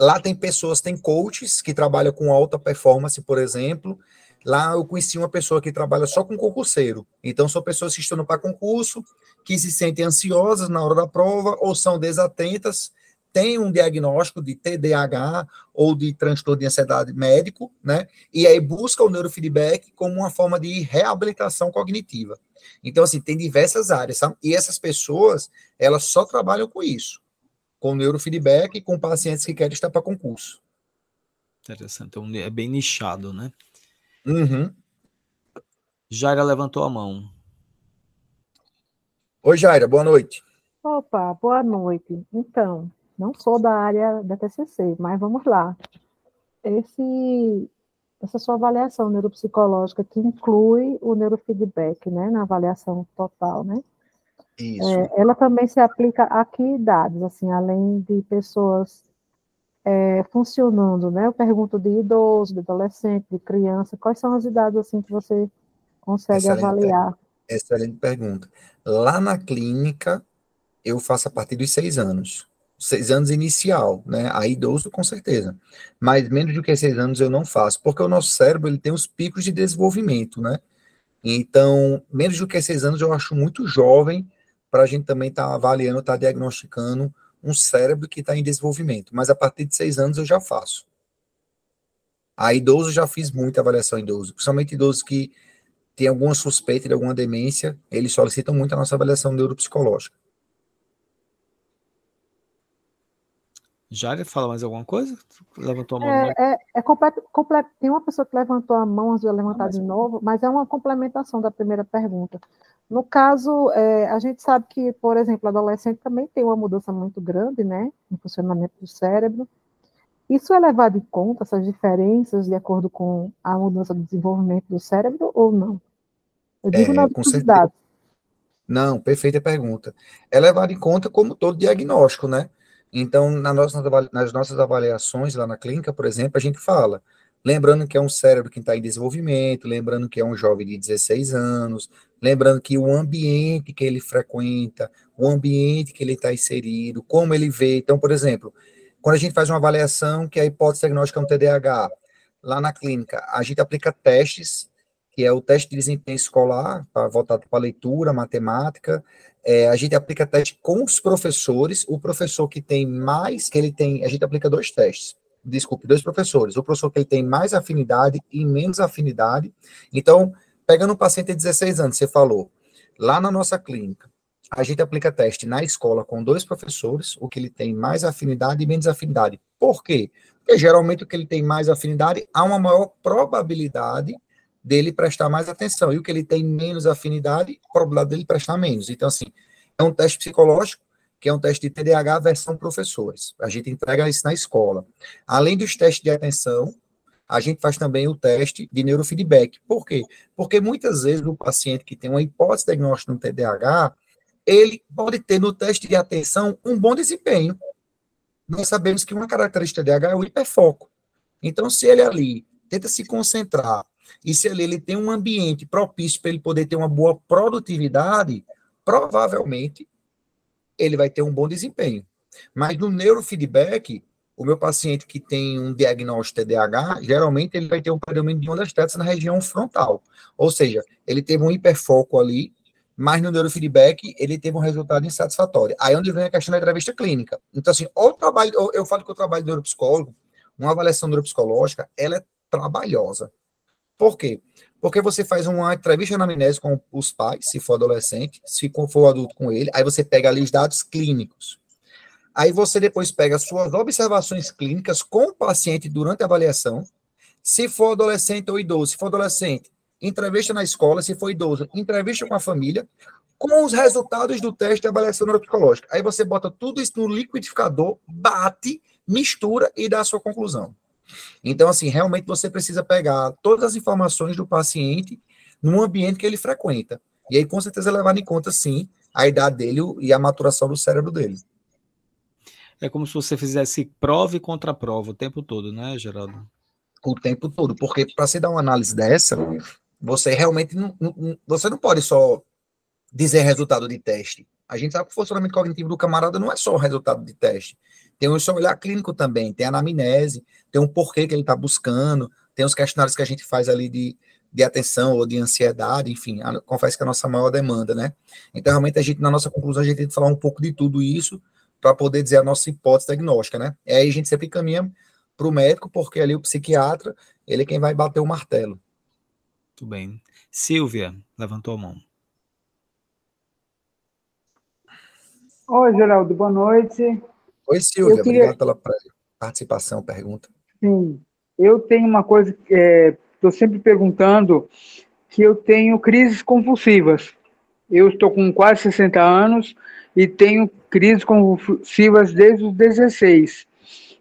Lá tem pessoas, tem coaches que trabalham com alta performance, por exemplo. Lá eu conheci uma pessoa que trabalha só com concurseiro. Então, são pessoas que estão para concurso, que se sentem ansiosas na hora da prova ou são desatentas, têm um diagnóstico de TDAH ou de transtorno de ansiedade médico, né? E aí busca o neurofeedback como uma forma de reabilitação cognitiva. Então, assim, tem diversas áreas, sabe? E essas pessoas, elas só trabalham com isso com neurofeedback e com pacientes que querem estar para concurso. Interessante, então é bem nichado, né? Uhum. Jaira levantou a mão. Oi, Jaira, boa noite. Opa, boa noite. Então, não sou da área da TCC, mas vamos lá. Esse, essa sua avaliação neuropsicológica que inclui o neurofeedback, né, na avaliação total, né? É, ela também se aplica a que idades, assim, além de pessoas é, funcionando, né? Eu pergunto de idoso, de adolescente, de criança, quais são as idades, assim, que você consegue excelente avaliar? Excelente pergunta. Lá na clínica, eu faço a partir dos seis anos. Seis anos inicial, né? A idoso, com certeza. Mas menos do que seis anos eu não faço, porque o nosso cérebro, ele tem os picos de desenvolvimento, né? Então, menos do que seis anos eu acho muito jovem para a gente também estar tá avaliando, estar tá diagnosticando um cérebro que está em desenvolvimento. Mas a partir de seis anos eu já faço. A idoso já fiz muita avaliação em idoso, principalmente idosos que têm alguma suspeita de alguma demência, eles solicitam muito a nossa avaliação neuropsicológica. Jária, fala mais alguma coisa? Levantou a mão. É, é, é completo, completo, tem uma pessoa que levantou a mão, antes de levantar ah, de novo, mas é uma complementação da primeira pergunta. No caso, é, a gente sabe que, por exemplo, o adolescente também tem uma mudança muito grande, né, no funcionamento do cérebro. Isso é levado em conta, essas diferenças, de acordo com a mudança do desenvolvimento do cérebro ou não? Eu digo é, na com Não, perfeita pergunta. É levado em conta como todo diagnóstico, né? Então, na nossa, nas nossas avaliações lá na clínica, por exemplo, a gente fala, lembrando que é um cérebro que está em desenvolvimento, lembrando que é um jovem de 16 anos, Lembrando que o ambiente que ele frequenta, o ambiente que ele está inserido, como ele vê. Então, por exemplo, quando a gente faz uma avaliação que a hipótese diagnóstica é um TDAH, lá na clínica, a gente aplica testes, que é o teste de desempenho escolar, para voltado para leitura, matemática. É, a gente aplica teste com os professores, o professor que tem mais, que ele tem, a gente aplica dois testes desculpe, dois professores. O professor que ele tem mais afinidade e menos afinidade. Então, Pegando um paciente de 16 anos, você falou, lá na nossa clínica, a gente aplica teste na escola com dois professores, o que ele tem mais afinidade e menos afinidade. Por quê? Porque geralmente o que ele tem mais afinidade, há uma maior probabilidade dele prestar mais atenção. E o que ele tem menos afinidade, probabilidade dele prestar menos. Então, assim, é um teste psicológico, que é um teste de TDAH versão professores. A gente entrega isso na escola. Além dos testes de atenção, a gente faz também o teste de neurofeedback. Por quê? Porque muitas vezes o paciente que tem uma hipótese diagnóstica no TDAH, ele pode ter no teste de atenção um bom desempenho. Nós sabemos que uma característica do TDAH é o hiperfoco. Então, se ele ali tenta se concentrar, e se ali ele tem um ambiente propício para ele poder ter uma boa produtividade, provavelmente ele vai ter um bom desempenho. Mas no neurofeedback, o meu paciente que tem um diagnóstico TDAH, geralmente ele vai ter um predomínio de ondas tetas na região frontal. Ou seja, ele teve um hiperfoco ali, mas no neurofeedback ele teve um resultado insatisfatório. Aí é onde vem a questão da entrevista clínica. Então, assim, ou trabalho, eu falo que o trabalho do neuropsicólogo, uma avaliação neuropsicológica, ela é trabalhosa. Por quê? Porque você faz uma entrevista na anamnese com os pais, se for adolescente, se for adulto com ele, aí você pega ali os dados clínicos. Aí você depois pega suas observações clínicas com o paciente durante a avaliação. Se for adolescente ou idoso, se for adolescente, entrevista na escola, se for idoso, entrevista com a família, com os resultados do teste de avaliação neuropsicológica. Aí você bota tudo isso no liquidificador, bate, mistura e dá a sua conclusão. Então, assim, realmente você precisa pegar todas as informações do paciente no ambiente que ele frequenta. E aí, com certeza, levar em conta, sim, a idade dele e a maturação do cérebro dele. É como se você fizesse prova e contra-prova o tempo todo, né, Geraldo? O tempo todo, porque para você dar uma análise dessa, você realmente não, não, você não pode só dizer resultado de teste. A gente sabe que o funcionamento cognitivo do camarada não é só o resultado de teste. Tem o seu olhar clínico também, tem a anamnese, tem um porquê que ele está buscando, tem os questionários que a gente faz ali de, de atenção ou de ansiedade, enfim, a, confesso que é a nossa maior demanda, né? Então, realmente, a gente, na nossa conclusão, a gente tem que falar um pouco de tudo isso para poder dizer a nossa hipótese diagnóstica, né? E aí a gente sempre caminha para o médico, porque ali o psiquiatra, ele é quem vai bater o martelo. Muito bem. Silvia, levantou a mão. Oi, Geraldo, boa noite. Oi, Silvia, queria... obrigado pela participação, pergunta. Sim, eu tenho uma coisa, estou é, sempre perguntando, que eu tenho crises convulsivas. Eu estou com quase 60 anos e tenho crises convulsivas desde os 16.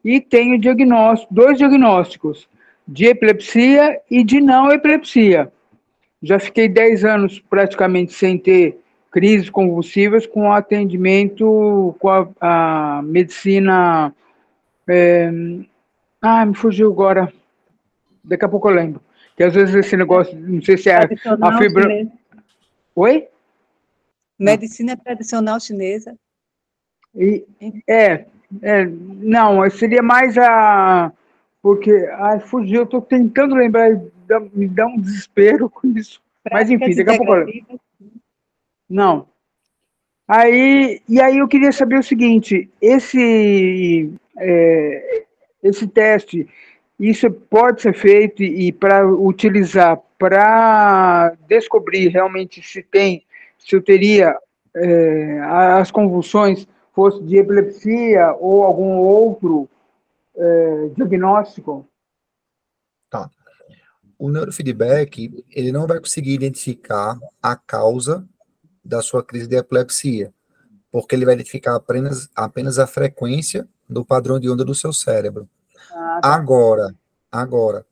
E tenho diagnóstico, dois diagnósticos, de epilepsia e de não epilepsia. Já fiquei 10 anos praticamente sem ter crises convulsivas com atendimento com a, a medicina. É, ah, me fugiu agora. Daqui a pouco eu lembro. Que às vezes esse negócio, não sei se é a fibra. Oi? Medicina tradicional chinesa. E, é, é, não, seria mais a. Porque, ai, fugiu, eu estou tentando lembrar, me dá um desespero com isso. Mas enfim, daqui a pouco. Não. Aí, e aí eu queria saber o seguinte, esse, é, esse teste, isso pode ser feito e para utilizar para descobrir realmente se tem, se eu teria é, as convulsões fosse de epilepsia ou algum outro é, diagnóstico? Tá. O neurofeedback, ele não vai conseguir identificar a causa da sua crise de epilepsia, porque ele vai identificar apenas, apenas a frequência do padrão de onda do seu cérebro. Ah, tá. Agora, agora,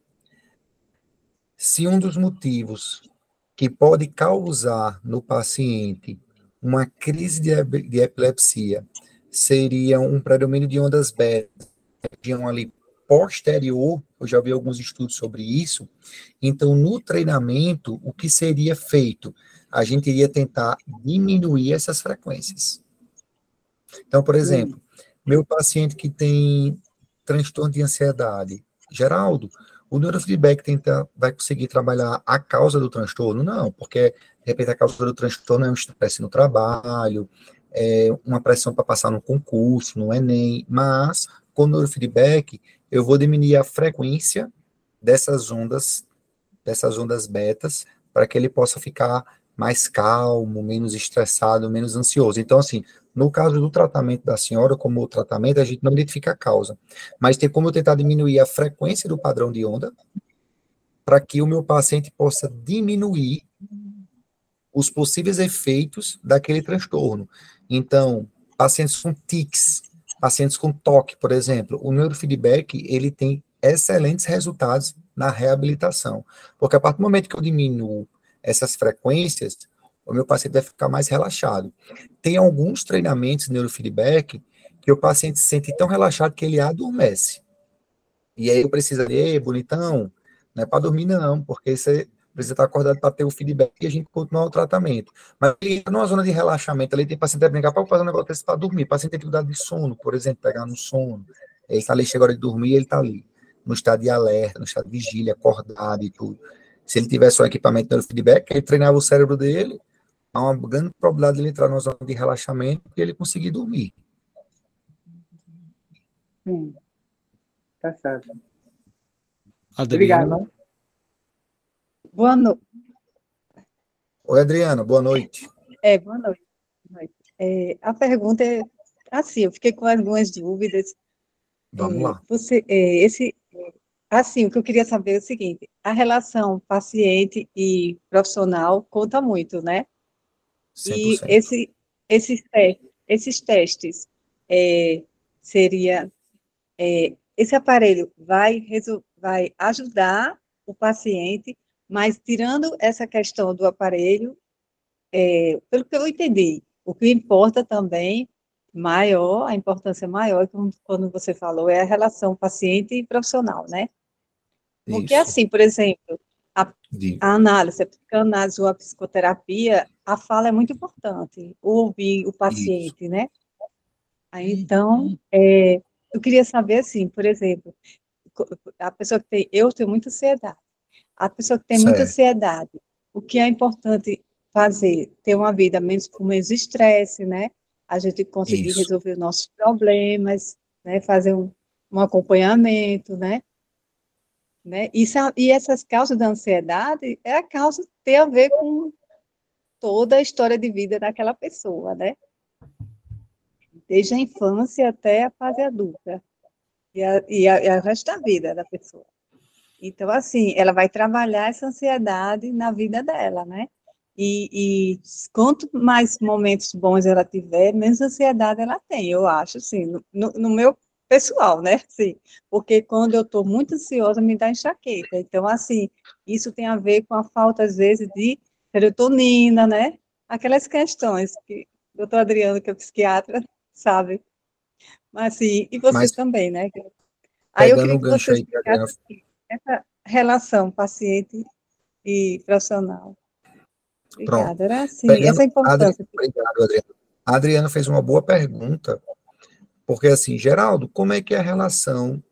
se um dos motivos que pode causar no paciente uma crise de, de epilepsia seria um predomínio de ondas beta, região ali posterior, eu já vi alguns estudos sobre isso. Então, no treinamento, o que seria feito? a gente iria tentar diminuir essas frequências. Então, por exemplo, meu paciente que tem transtorno de ansiedade, Geraldo, o neurofeedback tenta, vai conseguir trabalhar a causa do transtorno? Não, porque, de repente, a causa do transtorno é um estresse no trabalho, é uma pressão para passar no concurso, no Enem, mas com o neurofeedback eu vou diminuir a frequência dessas ondas, dessas ondas betas, para que ele possa ficar mais calmo, menos estressado, menos ansioso. Então, assim, no caso do tratamento da senhora, como o tratamento, a gente não identifica a causa, mas tem como eu tentar diminuir a frequência do padrão de onda para que o meu paciente possa diminuir os possíveis efeitos daquele transtorno. Então, pacientes com tics, pacientes com toque, por exemplo, o neurofeedback, ele tem excelentes resultados na reabilitação, porque a partir do momento que eu diminuo essas frequências, o meu paciente vai ficar mais relaxado. Tem alguns treinamentos neurofeedback que o paciente se sente tão relaxado que ele adormece. E aí eu preciso de, bonitão, não é para dormir não, porque você precisa estar acordado para ter o feedback e a gente continuar o tratamento. Mas ele numa zona de relaxamento, ali tem paciente que brincar para fazer um negócio desse para dormir. Paciente tem dificuldade de sono, por exemplo, pegar no sono. Ele está ali, chega a hora de dormir, ele está ali, no estado de alerta, no estado de vigília, acordado e tudo. Se ele tivesse um equipamento de neurofeedback, ele treinava o cérebro dele, há uma grande probabilidade de ele entrar numa zona de relaxamento e ele conseguir dormir. Sim. Tá certo. Adriano. Obrigado. Boa noite. Oi, Adriana, boa noite. É, boa noite. Boa noite. É, a pergunta é assim, eu fiquei com algumas dúvidas. Vamos É, lá. Você, é, esse, assim, o que eu queria saber é o seguinte: a relação paciente e profissional conta muito, né? E 100%. esse, esses, esses testes é, seria é, esse aparelho vai, vai ajudar o paciente, mas tirando essa questão do aparelho, é, pelo que eu entendi, o que importa também maior, a importância maior, como quando você falou, é a relação paciente e profissional, né? Porque Isso. assim, por exemplo, Diga. a análise, a psicanálise ou a psicoterapia, a fala é muito importante, ouvir o paciente, né? Aí, então, é, eu queria saber, assim, por exemplo, a pessoa que tem, eu tenho muita ansiedade, a pessoa que tem muita Certo. ansiedade, o que é importante fazer? Ter uma vida menos, com menos estresse, né? A gente conseguir Isso. resolver os nossos problemas, né? Fazer um, um acompanhamento, né? Né? É- e essas causas da ansiedade é a causa tem a ver com toda a história de vida daquela pessoa, né? Desde a infância até a fase adulta e, a, e, a, e o resto da vida da pessoa. Então, assim, ela vai trabalhar essa ansiedade na vida dela, né? E, e quanto mais momentos bons ela tiver, menos ansiedade ela tem, eu acho, assim, no- no meu pessoal, né? Sim, porque quando eu estou muito ansiosa, me dá enxaqueca. Então, assim, isso tem a ver com a falta, às vezes, de serotonina, né? Aquelas questões que o doutor Adriano, que é psiquiatra, sabe. Mas, assim, e você Mas- também, né? Aí eu queria que você explicasse assim, essa relação paciente e profissional. Obrigada. Era assim, Pegando- essa importância. Obrigado, Adriano. A Adriana fez uma boa pergunta, porque assim, Geraldo, como é que é a relação?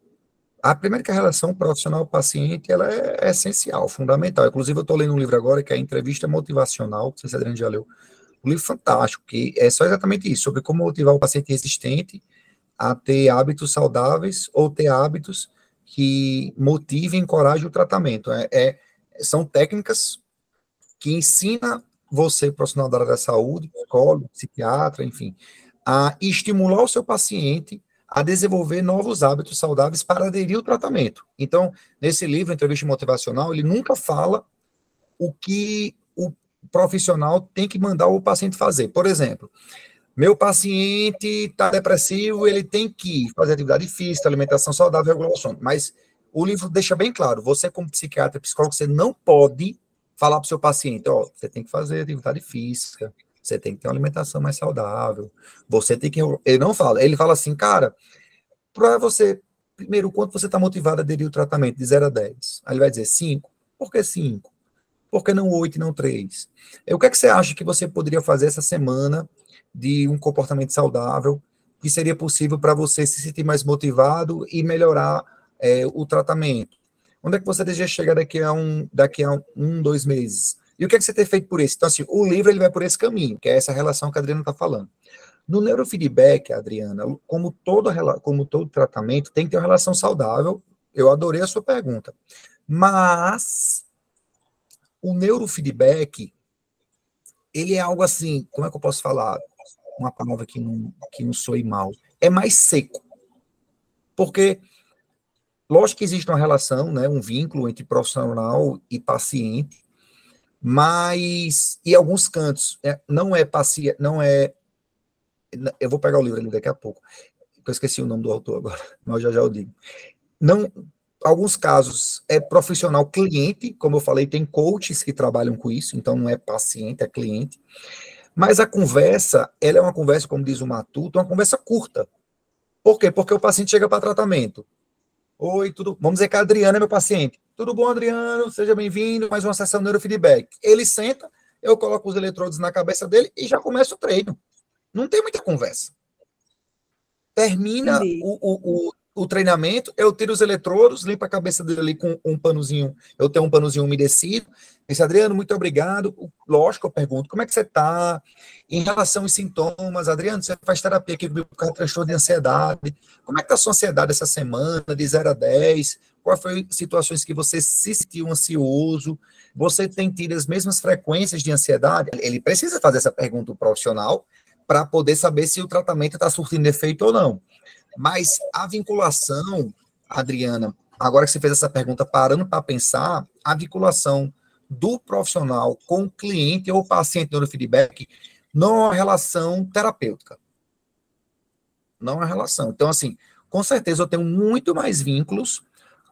A primeira que a relação profissional-paciente, ela é essencial, fundamental. Inclusive, eu estou lendo um livro agora que é a Entrevista Motivacional, não sei se já leu, um livro fantástico, que é só exatamente isso, sobre como motivar o paciente resistente a ter hábitos saudáveis ou ter hábitos que motivem e encorajem o tratamento. É, é- são técnicas que ensina você, profissional da área da saúde, psicólogo, psiquiatra, enfim, a estimular o seu paciente a desenvolver novos hábitos saudáveis para aderir ao tratamento. Então, nesse livro, Entrevista Motivacional, ele nunca fala o que o profissional tem que mandar o paciente fazer. Por exemplo, meu paciente está depressivo, ele tem que fazer atividade física, alimentação saudável, regular o sono. Mas o livro deixa bem claro, você como psiquiatra, psicólogo, você não pode falar para o seu paciente, ó, você tem que fazer atividade física, você tem que ter uma alimentação mais saudável, você tem que... Ele não fala, ele fala assim, cara, para você, primeiro, quanto você está motivado a aderir ao tratamento, de 0 a 10? Aí ele vai dizer 5. Por que 5? Por que não 8 e não 3? O que, é que você acha que você poderia fazer essa semana de um comportamento saudável que seria possível para você se sentir mais motivado e melhorar é, o tratamento? Onde é que você deseja chegar daqui a um, daqui a um, dois meses? E o que é que você tem feito por isso? Então, assim, o livro ele vai por esse caminho, que é essa relação que a Adriana está falando. No neurofeedback, Adriana, como todo, como todo tratamento, tem que ter uma relação saudável. Eu adorei a sua pergunta. Mas o neurofeedback, ele é algo assim, como é que eu posso falar? Uma palavra que não, que não soe mal. É mais seco. Porque, lógico que existe uma relação, né, um vínculo entre profissional e paciente, mas, em alguns cantos, é, não é paciente, não é. Eu vou pegar o livro ali daqui a pouco, eu esqueci o nome do autor agora, mas já já eu digo. Não, alguns casos é profissional cliente, como eu falei, tem coaches que trabalham com isso, então não é paciente, é cliente. Mas a conversa, ela é uma conversa, como diz o Matuto, uma conversa curta. Por quê? Porque o paciente chega para tratamento. Oi, tudo. Vamos dizer que a Adriana é meu paciente. Tudo bom, Adriano? Seja bem-vindo. Mais uma sessão neurofeedback. Ele senta, eu coloco os eletrodos na cabeça dele e já começa o treino. Não tem muita conversa. Termina o, o, o, o treinamento, eu tiro os eletrodos, limpo a cabeça dele ali com um panozinho, eu tenho um panozinho umedecido, disse, Adriano, muito obrigado, lógico, eu pergunto, como é que você está? Em relação aos sintomas, Adriano, você faz terapia aqui causa de transtorno de ansiedade, como é que está a sua ansiedade essa semana, de 0 a 10? Quais foram situações que você se sentiu ansioso? Você tem tido as mesmas frequências de ansiedade? Ele precisa fazer essa pergunta profissional para poder saber se o tratamento está surtindo efeito ou não. Mas a vinculação, Adriana, agora que você fez essa pergunta, parando para pensar, a vinculação do profissional com o cliente ou paciente neurofeedback não é uma relação terapêutica. Não é uma relação. Então, assim, com certeza eu tenho muito mais vínculos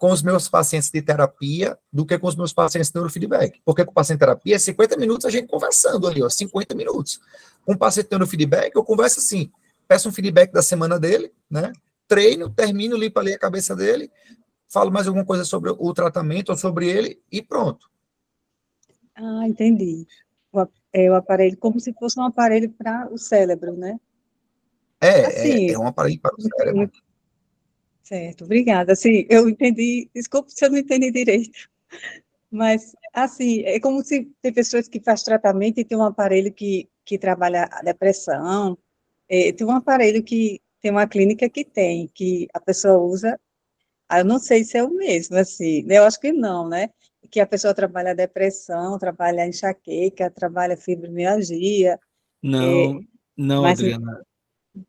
com os meus pacientes de terapia do que com os meus pacientes de neurofeedback. Porque com o paciente de terapia é 50 minutos a gente conversando ali, ó, 50 minutos. Com o paciente de neurofeedback, eu converso assim, peço um feedback da semana dele, né? Treino, termino, limpo ali a cabeça dele, falo mais alguma coisa sobre o tratamento ou sobre ele e pronto. Ah, entendi. O, é o aparelho, como se fosse um aparelho para o cérebro, né? É, é assim, é, é um aparelho para o cérebro. Certo, obrigada. Assim, eu entendi, desculpe se eu não entendi direito, mas, assim, é como se tem pessoas que fazem tratamento e tem um aparelho que, que trabalha a depressão, é, tem um aparelho que tem uma clínica que tem, que a pessoa usa, ah, eu não sei se é o mesmo, assim, né? eu acho que não, né? Que a pessoa trabalha a depressão, trabalha a enxaqueca, trabalha a fibromialgia. Não, é, não, Adriana.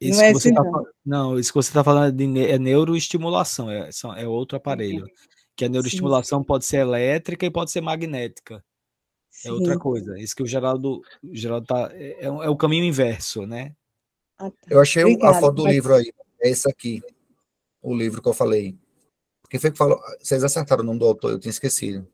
Isso não, é assim, tá, não. não, isso que você está falando de, é neuroestimulação, é, é outro aparelho. Que a neuroestimulação sim. pode ser elétrica e pode ser magnética. Sim. É outra coisa. Isso que o Geraldo, o Geraldo tá, é, é, é o caminho inverso, né? Ah, tá. Eu achei Obrigada, a foto do mas... livro aí. É esse aqui. O livro que eu falei. Quem foi que falou? Vocês acertaram o nome do autor, eu tinha esquecido.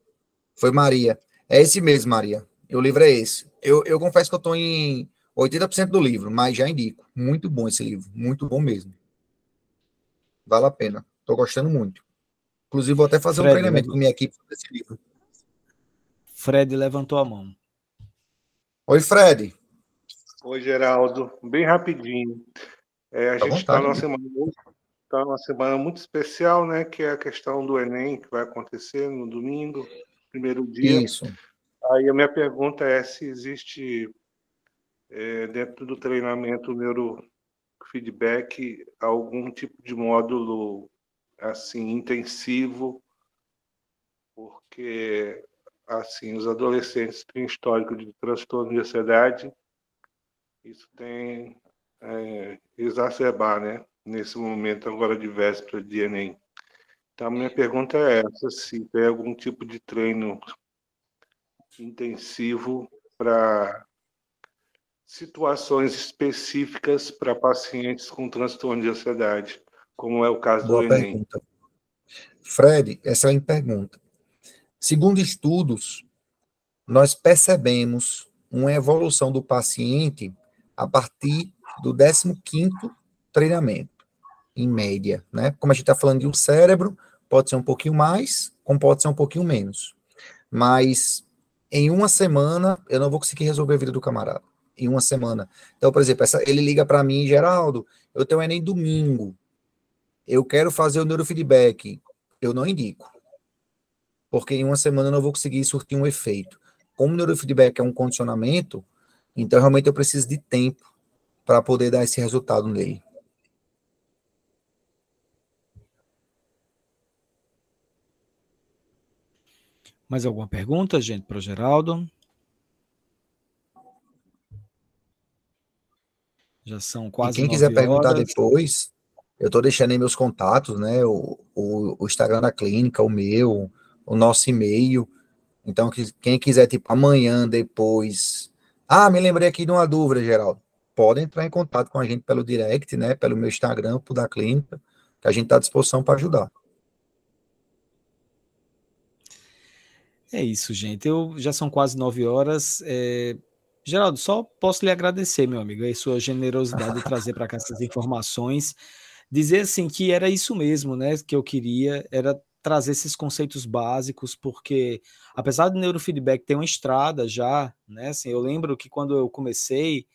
Foi Maria. É esse mesmo, Maria. E o livro é esse. Eu, eu confesso que eu estou em 80% do livro, mas já indico. Muito bom esse livro. Muito bom mesmo. Vale a pena. Estou gostando muito. Inclusive, vou até fazer Fred, um treinamento com minha equipe desse livro. Fred levantou a mão. Oi, Fred. Oi, Geraldo. Bem rapidinho. É, a tá gente está numa semana tá numa semana muito especial, né? Que é a questão do Enem, que vai acontecer no domingo, primeiro dia. Isso. Aí a minha pergunta é se existe é, dentro do treinamento neurofeedback algum tipo de módulo assim intensivo, porque assim os adolescentes têm histórico de transtorno de ansiedade isso tem é, exacerbar, né? Nesse momento agora de véspera de Enem. Então, minha pergunta é essa, se tem algum tipo de treino intensivo para situações específicas para pacientes com transtorno de ansiedade, como é o caso Boa do Enem. Pergunta. Fred, essa é a pergunta. Segundo estudos, nós percebemos uma evolução do paciente a partir do 15º treinamento, em média, né? Como a gente está falando de um cérebro, pode ser um pouquinho mais, como pode ser um pouquinho menos. Mas em uma semana, eu não vou conseguir resolver a vida do camarada. Em uma semana. Então, por exemplo, essa, ele liga para mim, Geraldo, eu tenho Enem domingo, eu quero fazer o neurofeedback. Eu não indico. Porque em uma semana eu não vou conseguir surtir um efeito. Como o neurofeedback é um condicionamento, então, realmente, eu preciso de tempo para poder dar esse resultado nele. Mais alguma pergunta, gente, para o Geraldo? Já são quase. E quem quiser perguntar depois, eu estou deixando aí meus contatos, né? O, o, o, Instagram da clínica, o meu, o nosso e-mail. Então, quem quiser, tipo, amanhã, depois. Ah, me lembrei aqui de uma dúvida, Geraldo. Pode entrar em contato com a gente pelo direct, né? Pelo meu Instagram, por da clínica, que a gente está à disposição para ajudar. É isso, gente. Eu já são quase nove horas. É... Geraldo, só posso lhe agradecer, meu amigo, a sua generosidade de trazer para cá essas informações. Dizer assim que era isso mesmo, né? Que eu queria, era trazer esses conceitos básicos, porque apesar do neurofeedback ter uma estrada já, né? Assim, eu lembro que quando eu comecei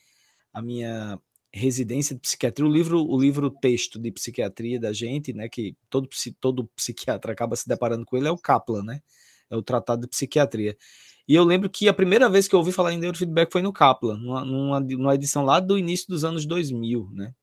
a minha residência de psiquiatria, o livro, o livro texto de psiquiatria da gente, né? Que todo, todo psiquiatra acaba se deparando com ele é o Kaplan, né? É o Tratado de Psiquiatria. E eu lembro que a primeira vez que eu ouvi falar em neurofeedback foi no Kaplan, numa, numa, numa edição lá do início dos anos 2000, né?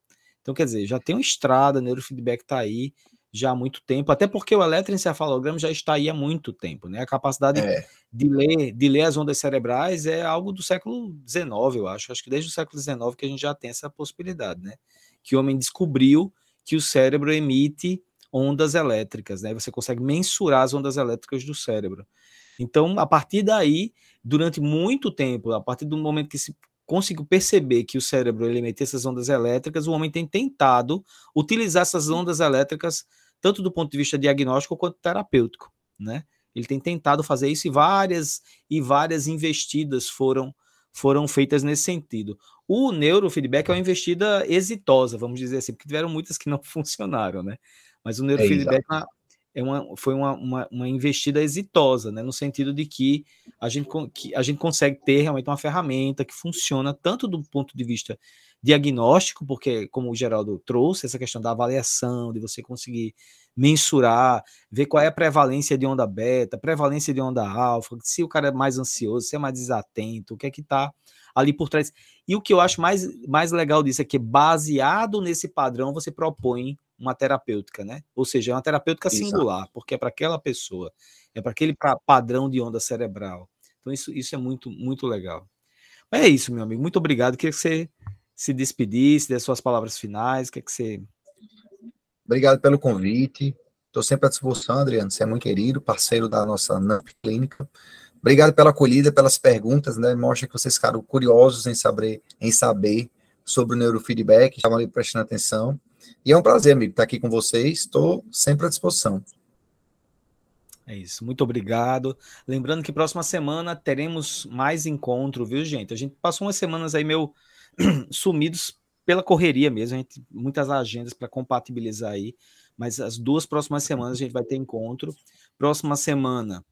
Então, quer dizer, já tem uma estrada, neurofeedback está aí já há muito tempo, até porque o eletroencefalograma já está aí há muito tempo, né? A capacidade é. de, ler, de ler as ondas cerebrais é algo do século XIX, eu acho. Acho que desde o século XIX que a gente já tem essa possibilidade, né? Que o homem descobriu que o cérebro emite ondas elétricas, né? Você consegue mensurar as ondas elétricas do cérebro. Então, a partir daí, durante muito tempo, a partir do momento que se conseguiu perceber que o cérebro ele emite essas ondas elétricas, o homem tem tentado utilizar essas ondas elétricas tanto do ponto de vista diagnóstico quanto terapêutico, né? Ele tem tentado fazer isso e várias e várias investidas foram foram feitas nesse sentido. O neurofeedback é uma investida exitosa, vamos dizer assim, porque tiveram muitas que não funcionaram, né? Mas o é, neurofeedback é, é uma, foi uma, uma, uma, investida exitosa, né? No sentido de que a gente, que a gente consegue ter realmente uma ferramenta que funciona tanto do ponto de vista diagnóstico, porque, como o Geraldo trouxe, essa questão da avaliação, de você conseguir mensurar, ver qual é a prevalência de onda beta, prevalência de onda alfa, se o cara é mais ansioso, se é mais desatento, o que é que está ali por trás. E o que eu acho mais, mais legal disso é que, baseado nesse padrão, você propõe uma terapêutica, né? Ou seja, é uma terapêutica Exato. singular, porque é para aquela pessoa, é para aquele padrão de onda cerebral. Então, isso, isso é muito, muito legal. Mas é isso, meu amigo. Muito obrigado. Queria que você se despedisse, dê suas palavras finais. Quer que você. Obrigado pelo convite. Estou sempre à disposição, Adriano. Você é muito querido, parceiro da nossa NAMP Clínica. Obrigado pela acolhida, pelas perguntas, né? Mostra que vocês ficaram curiosos em saber, em saber sobre o neurofeedback, estavam ali prestando atenção. E é um prazer, amigo, estar aqui com vocês. Estou sempre à disposição. É isso, muito obrigado. Lembrando que próxima semana teremos mais encontro, viu, gente? A gente passou umas semanas aí meio sumidos pela correria mesmo, a gente, muitas agendas para compatibilizar aí, mas as duas próximas semanas a gente vai ter encontro. Próxima semana,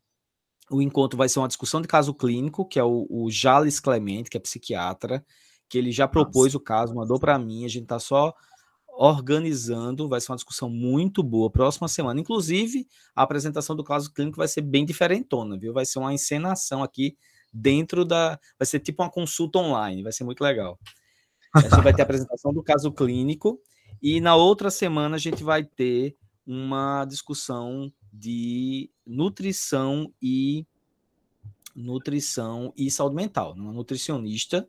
o encontro vai ser uma discussão de caso clínico, que é o, o Jales Clemente, que é psiquiatra, que ele já propôs Nossa. o caso, mandou para mim, a gente está só organizando, vai ser uma discussão muito boa próxima semana. Inclusive, a apresentação do caso clínico vai ser bem diferentona, viu? Vai ser uma encenação aqui dentro da. Vai ser tipo uma consulta online, vai ser muito legal. A gente vai ter a apresentação do caso clínico e na outra semana a gente vai ter uma discussão de nutrição e nutrição e saúde mental, uma nutricionista,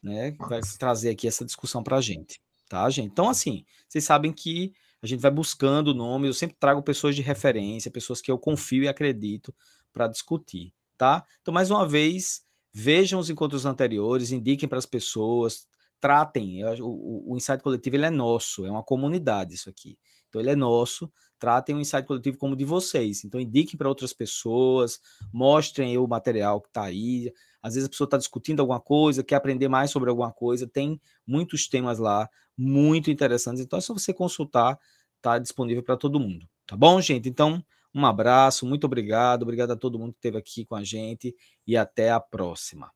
né, vai trazer aqui essa discussão para a gente tá, gente? Então, assim, vocês sabem que a gente vai buscando nomes, eu sempre trago pessoas de referência, pessoas que eu confio e acredito para discutir, tá? Então, mais uma vez, vejam os encontros anteriores, indiquem para as pessoas, tratem. O, o, o Insight Coletivo ele é nosso, é uma comunidade isso aqui. Então, ele é nosso. Tratem o Insight Coletivo como de vocês. Então, indiquem para outras pessoas, mostrem o material que está aí. Às vezes a pessoa está discutindo alguma coisa, quer aprender mais sobre alguma coisa, tem muitos temas lá muito interessantes. Então é só você consultar, está disponível para todo mundo. Tá bom, gente? Então, um abraço, muito obrigado, obrigado a todo mundo que esteve aqui com a gente e até a próxima.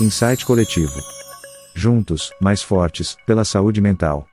Insight Coletivo. Juntos, mais fortes, pela saúde mental.